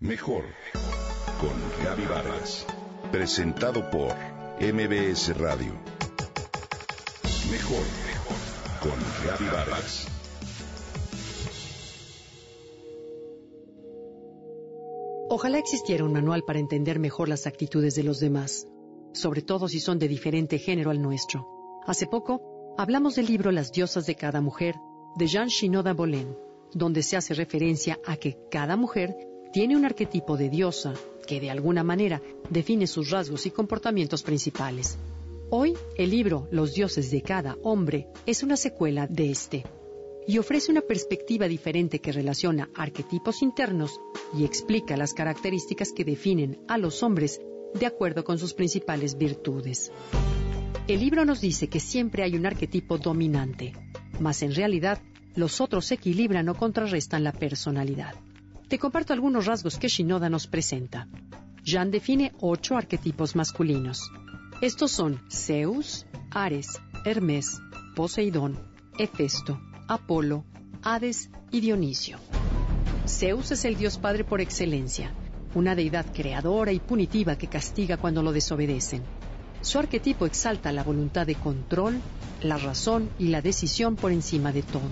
Mejor con Gaby Vargas. Presentado por MBS Radio. Mejor con Gaby Vargas. Ojalá existiera un manual para entender mejor las actitudes de los demás, sobre todo si son de diferente género al nuestro. Hace poco hablamos del libro Las diosas de cada mujer de Jean Shinoda Bolin, donde se hace referencia a que cada mujer tiene un arquetipo de diosa que de alguna manera define sus rasgos y comportamientos principales. Hoy, el libro Los dioses de cada hombre es una secuela de este y ofrece una perspectiva diferente que relaciona arquetipos internos y explica las características que definen a los hombres de acuerdo con sus principales virtudes. El libro nos dice que siempre hay un arquetipo dominante, mas en realidad los otros equilibran o contrarrestan la personalidad. Te comparto algunos rasgos que Shinoda nos presenta. Jan define ocho arquetipos masculinos. Estos son Zeus, Ares, Hermes, Poseidón, Hefesto, Apolo, Hades y Dionisio. Zeus es el dios padre por excelencia, una deidad creadora y punitiva que castiga cuando lo desobedecen. Su arquetipo exalta la voluntad de control, la razón y la decisión por encima de todo.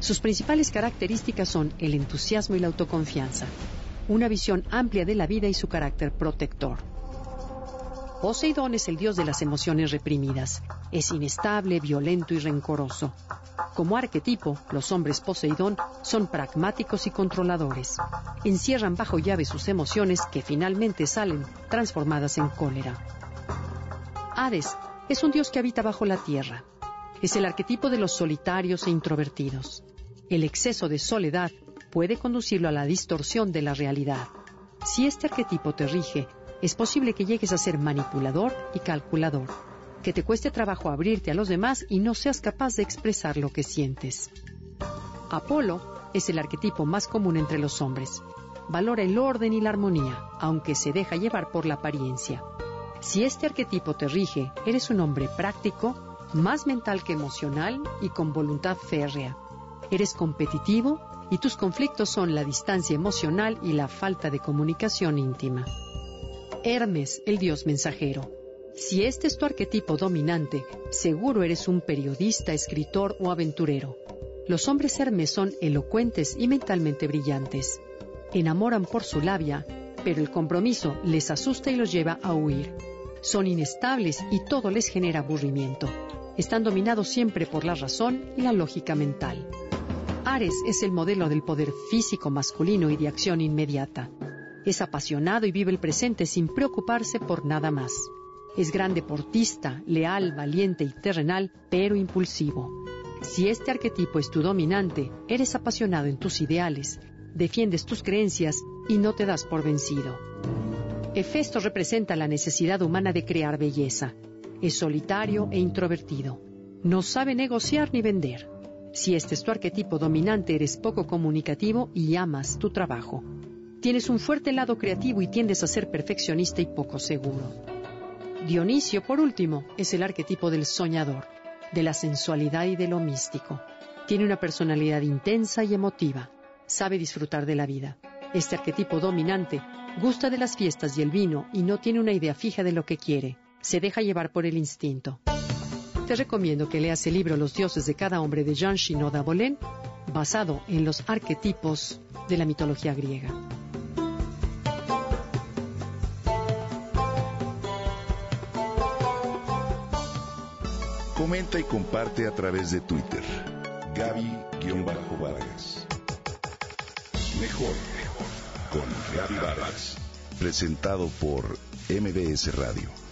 Sus principales características son el entusiasmo y la autoconfianza, una visión amplia de la vida y su carácter protector. Poseidón es el dios de las emociones reprimidas. Es inestable, violento y rencoroso. Como arquetipo, los hombres Poseidón son pragmáticos y controladores. Encierran bajo llave sus emociones que finalmente salen transformadas en cólera. Hades es un dios que habita bajo la tierra. Es el arquetipo de los solitarios e introvertidos. El exceso de soledad puede conducirlo a la distorsión de la realidad. Si este arquetipo te rige, es posible que llegues a ser manipulador y calculador, que te cueste trabajo abrirte a los demás y no seas capaz de expresar lo que sientes. Apolo es el arquetipo más común entre los hombres. Valora el orden y la armonía, aunque se deja llevar por la apariencia. Si este arquetipo te rige, eres un hombre práctico, más mental que emocional y con voluntad férrea. Eres competitivo y tus conflictos son la distancia emocional y la falta de comunicación íntima. Hermes, el dios mensajero. Si este es tu arquetipo dominante, seguro eres un periodista, escritor o aventurero. Los hombres Hermes son elocuentes y mentalmente brillantes. Enamoran por su labia, pero el compromiso les asusta y los lleva a huir. Son inestables y todo les genera aburrimiento están dominados siempre por la razón y la lógica mental. Ares es el modelo del poder físico masculino y de acción inmediata. Es apasionado y vive el presente sin preocuparse por nada más. Es gran deportista, leal, valiente y terrenal, pero impulsivo. Si este arquetipo es tu dominante, eres apasionado en tus ideales, defiendes tus creencias y no te das por vencido. Hefesto representa la necesidad humana de crear belleza. Es solitario e introvertido. No sabe negociar ni vender. Si este es tu arquetipo dominante, eres poco comunicativo y amas tu trabajo. Tienes un fuerte lado creativo y tiendes a ser perfeccionista y poco seguro. Dionisio, por último, es el arquetipo del soñador, de la sensualidad y de lo místico. Tiene una personalidad intensa y emotiva. Sabe disfrutar de la vida. Este arquetipo dominante gusta de las fiestas y el vino y no tiene una idea fija de lo que quiere se deja llevar por el instinto. Te recomiendo que leas el libro Los dioses de cada hombre de Jean Shinoda Bolén, basado en los arquetipos de la mitología griega. Comenta y comparte a través de Twitter. Gaby-Vargas. Mejor con Gaby Vargas. Presentado por MBS Radio.